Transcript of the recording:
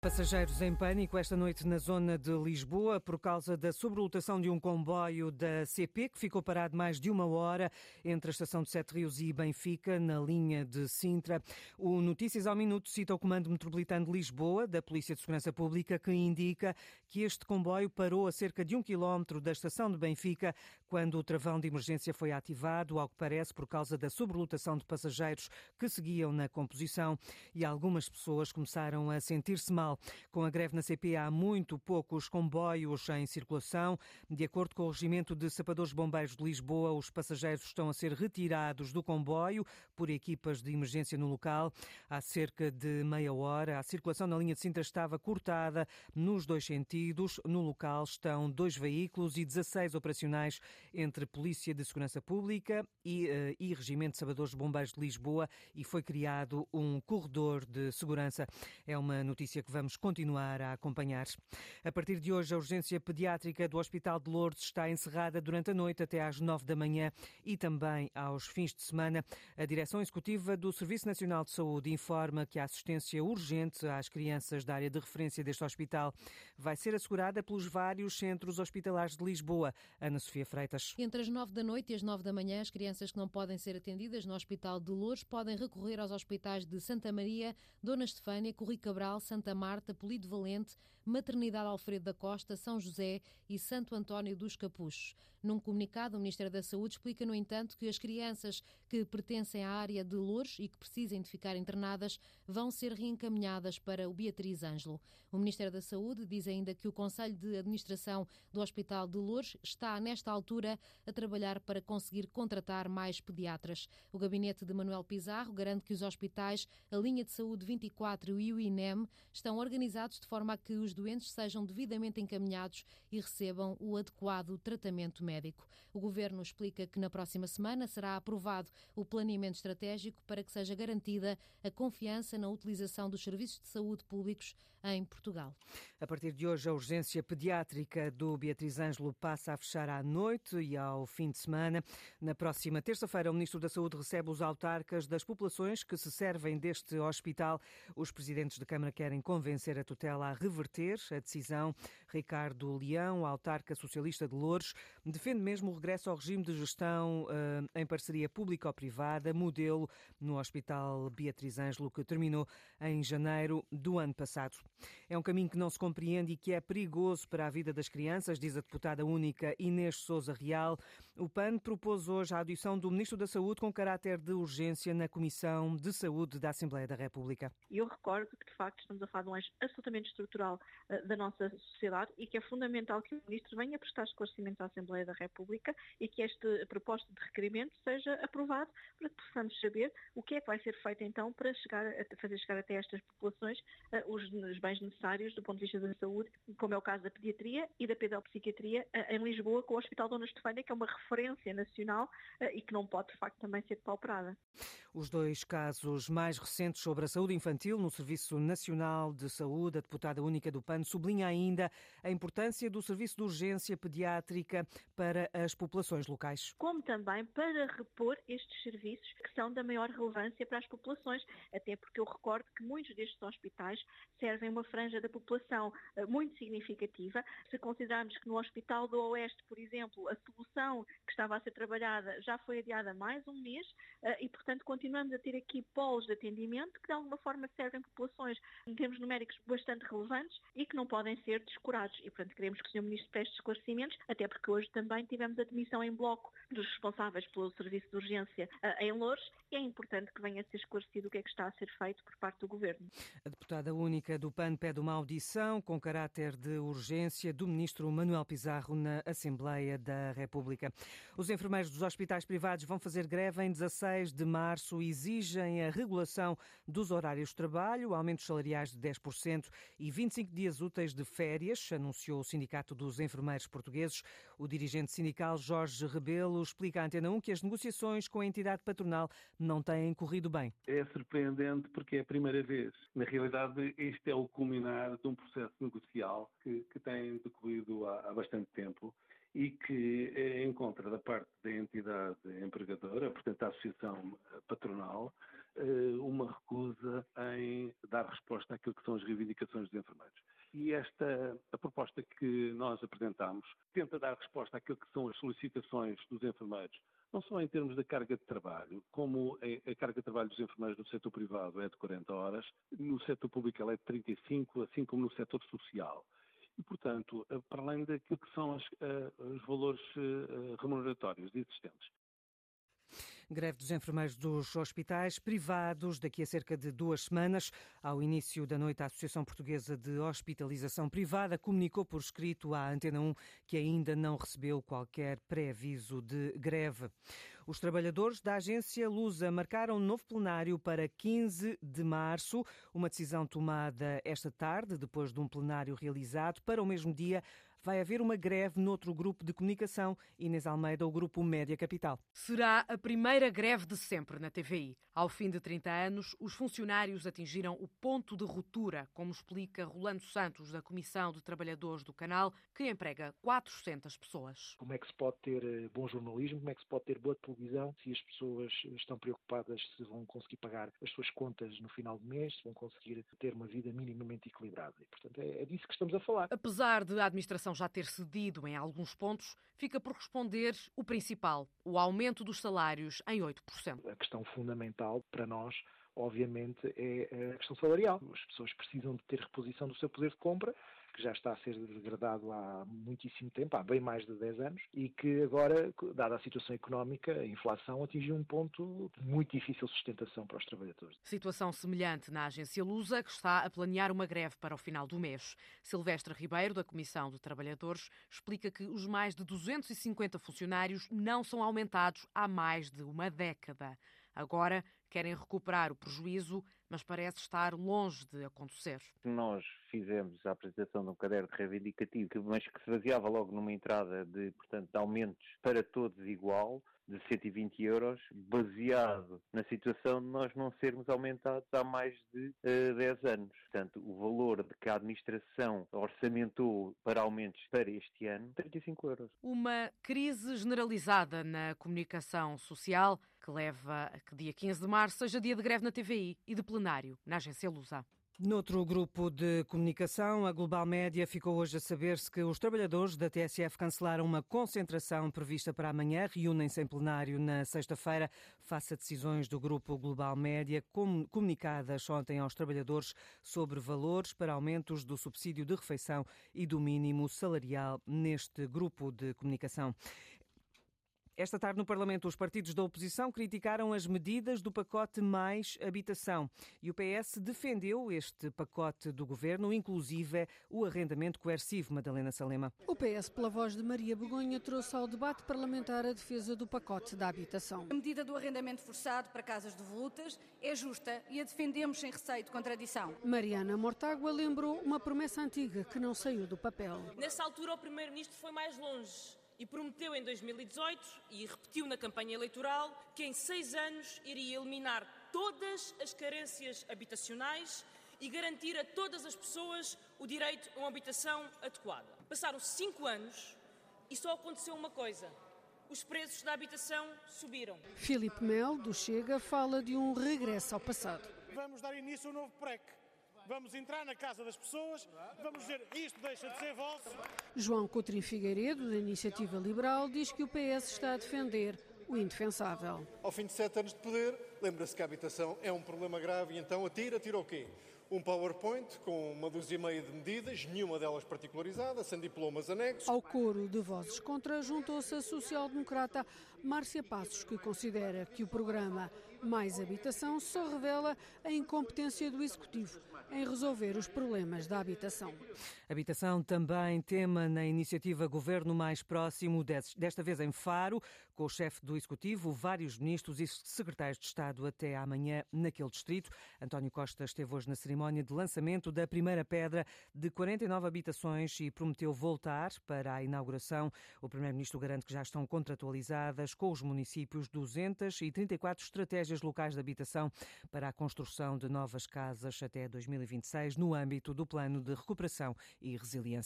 Passageiros em pânico esta noite na zona de Lisboa por causa da sobrelotação de um comboio da CP que ficou parado mais de uma hora entre a estação de Sete Rios e Benfica, na linha de Sintra. O Notícias ao Minuto cita o Comando Metropolitano de Lisboa, da Polícia de Segurança Pública, que indica que este comboio parou a cerca de um quilómetro da estação de Benfica quando o travão de emergência foi ativado, ao que parece por causa da sobrelotação de passageiros que seguiam na composição e algumas pessoas começaram a sentir-se mal com a greve na CP, há muito poucos comboios em circulação. De acordo com o Regimento de Sapadores Bombeiros de Lisboa, os passageiros estão a ser retirados do comboio por equipas de emergência no local. Há cerca de meia hora, a circulação na linha de Sintra estava cortada nos dois sentidos. No local estão dois veículos e 16 operacionais entre Polícia de Segurança Pública e, uh, e Regimento de Sabadores Bombeiros de Lisboa e foi criado um corredor de segurança. É uma notícia que vamos continuar a acompanhar. A partir de hoje, a urgência pediátrica do Hospital de Lourdes está encerrada durante a noite até às nove da manhã e também aos fins de semana. A direção executiva do Serviço Nacional de Saúde informa que a assistência urgente às crianças da área de referência deste hospital vai ser assegurada pelos vários centros hospitalares de Lisboa. Ana Sofia Freitas. Entre as nove da noite e as nove da manhã, as crianças que não podem ser atendidas no Hospital de Lourdes podem recorrer aos hospitais de Santa Maria, Dona Estefânia, Corri Cabral, Santa Marta, Polido Valente, Maternidade Alfredo da Costa, São José e Santo António dos Capuchos. Num comunicado, o Ministério da Saúde explica, no entanto, que as crianças que pertencem à área de Lourdes e que precisem de ficar internadas vão ser reencaminhadas para o Beatriz Ângelo. O Ministério da Saúde diz ainda que o Conselho de Administração do Hospital de Lourdes está, nesta altura, a trabalhar para conseguir contratar mais pediatras. O gabinete de Manuel Pizarro garante que os hospitais, a linha de saúde 24 e o INEM estão organizados de forma a que os doentes sejam devidamente encaminhados e recebam o adequado tratamento médico. O governo explica que na próxima semana será aprovado o planeamento estratégico para que seja garantida a confiança na utilização dos serviços de saúde públicos em Portugal. A partir de hoje, a urgência pediátrica do Beatriz Ângelo passa a fechar à noite e ao fim de semana. Na próxima terça-feira, o Ministro da Saúde recebe os autarcas das populações que se servem deste hospital. Os presidentes de Câmara querem convencer a tutela a reverter a decisão. Ricardo Leão, autarca socialista de Louros, defende mesmo o regresso ao regime de gestão uh, em parceria público-privada, modelo no Hospital Beatriz Ângelo, que terminou em janeiro do ano passado. É um caminho que não se compreende e que é perigoso para a vida das crianças, diz a deputada única Inês Souza Real. O PAN propôs hoje a audição do Ministro da Saúde com caráter de urgência na Comissão de Saúde da Assembleia da República. Eu recordo que, de facto, estamos a falar de um eixo absolutamente estrutural da nossa sociedade e que é fundamental que o Ministro venha prestar esclarecimentos à Assembleia da República e que este proposta de requerimento seja aprovado para que possamos saber o que é que vai ser feito então para chegar a fazer chegar até estas populações uh, os, os, bens necessários do ponto de vista da saúde, como é o caso da pediatria e da pedopsiquiatria uh, em Lisboa, com o Hospital Dona Estefânia, que é uma referência nacional e que não pode, de facto, também ser pauperada. Os dois casos mais recentes sobre a saúde infantil no Serviço Nacional de Saúde, a deputada única do PAN sublinha ainda a importância do serviço de urgência pediátrica para as populações locais. Como também para repor estes serviços que são da maior relevância para as populações, até porque eu recordo que muitos destes hospitais servem uma franja da população eh, muito significativa. Se considerarmos que no Hospital do Oeste, por exemplo, a solução que estava a ser trabalhada já foi adiada mais um mês eh, e, portanto, continuamos a ter aqui polos de atendimento que de alguma forma servem populações em termos numéricos bastante relevantes e que não podem ser descurados. E, portanto, queremos que o Sr. Ministro preste esclarecimentos, até porque hoje também tivemos a demissão em bloco dos responsáveis pelo serviço de urgência uh, em Louros e é importante que venha a ser esclarecido o que é que está a ser feito por parte do Governo. A deputada única do PAN pede uma audição com caráter de urgência do Ministro Manuel Pizarro na Assembleia da República. Os enfermeiros dos hospitais privados vão fazer greve em 16 de março março exigem a regulação dos horários de trabalho, aumentos salariais de 10% e 25 dias úteis de férias, anunciou o Sindicato dos Enfermeiros Portugueses. O dirigente sindical Jorge Rebelo explica à Antena 1 que as negociações com a entidade patronal não têm corrido bem. É surpreendente porque é a primeira vez. Na realidade, este é o culminar de um processo negocial que, que tem decorrido há, há bastante tempo e que eh, encontra da parte da entidade empregadora, portanto a associação patronal, uma recusa em dar resposta àquilo que são as reivindicações dos enfermeiros. E esta a proposta que nós apresentamos tenta dar resposta àquilo que são as solicitações dos enfermeiros, não só em termos da carga de trabalho, como a carga de trabalho dos enfermeiros no setor privado é de 40 horas, no setor público ela é de 35, assim como no setor social. E, portanto, para além daquilo que são as, eh, os valores eh, remuneratórios existentes. Greve dos enfermeiros dos hospitais privados daqui a cerca de duas semanas. Ao início da noite, a Associação Portuguesa de Hospitalização Privada comunicou por escrito à Antena 1 que ainda não recebeu qualquer pré-aviso de greve. Os trabalhadores da agência Lusa marcaram um novo plenário para 15 de março, uma decisão tomada esta tarde, depois de um plenário realizado para o mesmo dia vai haver uma greve noutro grupo de comunicação, Inês Almeida, o grupo Média Capital. Será a primeira greve de sempre na TVI. Ao fim de 30 anos, os funcionários atingiram o ponto de ruptura, como explica Rolando Santos, da Comissão de Trabalhadores do canal, que emprega 400 pessoas. Como é que se pode ter eh, bom jornalismo, como é que se pode ter boa televisão, se as pessoas estão preocupadas se vão conseguir pagar as suas contas no final do mês, se vão conseguir ter uma vida minimamente equilibrada. E, portanto, é, é disso que estamos a falar. Apesar de a administração já ter cedido em alguns pontos, fica por responder o principal, o aumento dos salários em 8%. A questão fundamental para nós obviamente, é a questão salarial. As pessoas precisam de ter reposição do seu poder de compra que já está a ser degradado há muitíssimo tempo, há bem mais de 10 anos, e que agora, dada a situação económica, a inflação atingiu um ponto de muito difícil sustentação para os trabalhadores. Situação semelhante na agência Lusa, que está a planear uma greve para o final do mês. Silvestre Ribeiro, da Comissão de Trabalhadores, explica que os mais de 250 funcionários não são aumentados há mais de uma década. Agora querem recuperar o prejuízo, mas parece estar longe de acontecer. Nós fizemos a apresentação de um caderno reivindicativo, mas que se baseava logo numa entrada de, portanto, de aumentos para todos igual, de 120 euros, baseado na situação de nós não sermos aumentados há mais de uh, eh, 10 anos. Portanto, o valor de que a administração orçamentou para aumentos para este ano, 35 euros. Uma crise generalizada na comunicação social que leva a que dia 15 de março seja dia de greve na TVI e de plenário na agência Lusa. Noutro grupo de comunicação, a Global Média ficou hoje a saber-se que os trabalhadores da TSF cancelaram uma concentração prevista para amanhã, reúnem-se em plenário na sexta-feira, face a decisões do grupo Global Média comunicadas ontem aos trabalhadores sobre valores para aumentos do subsídio de refeição e do mínimo salarial neste grupo de comunicação. Esta tarde no Parlamento, os partidos da oposição criticaram as medidas do pacote Mais Habitação e o PS defendeu este pacote do governo, inclusive o arrendamento coercivo, Madalena Salema. O PS, pela voz de Maria Begonha, trouxe ao debate parlamentar a defesa do pacote da habitação. A medida do arrendamento forçado para casas devolutas é justa e a defendemos sem receio de contradição. Mariana Mortágua lembrou uma promessa antiga que não saiu do papel. Nessa altura, o Primeiro-Ministro foi mais longe e prometeu em 2018 e repetiu na campanha eleitoral que em seis anos iria eliminar todas as carências habitacionais e garantir a todas as pessoas o direito a uma habitação adequada. Passaram cinco anos e só aconteceu uma coisa. Os preços da habitação subiram. Filipe Mel, do Chega, fala de um regresso ao passado. Vamos dar início a um novo PREC vamos entrar na casa das pessoas, vamos dizer isto deixa de ser vosso. João Coutrinho Figueiredo, da Iniciativa Liberal, diz que o PS está a defender o indefensável. Ao fim de sete anos de poder, lembra-se que a habitação é um problema grave e então atira, tira o quê? um PowerPoint com uma dúzia e meia de medidas, nenhuma delas particularizada, sem diplomas anexos. Ao coro de vozes contra juntou-se a social-democrata Márcia Passos, que considera que o programa Mais Habitação só revela a incompetência do Executivo em resolver os problemas da habitação. Habitação também tema na iniciativa Governo Mais Próximo, desta vez em Faro, com o chefe do Executivo, vários ministros e secretários de Estado até amanhã naquele distrito. António Costa esteve hoje na cerimónia de lançamento da primeira pedra de 49 habitações e prometeu voltar para a inauguração. O Primeiro-Ministro garante que já estão contratualizadas com os municípios 234 estratégias locais de habitação para a construção de novas casas até 2020. 2026 no âmbito do Plano de Recuperação e Resiliência.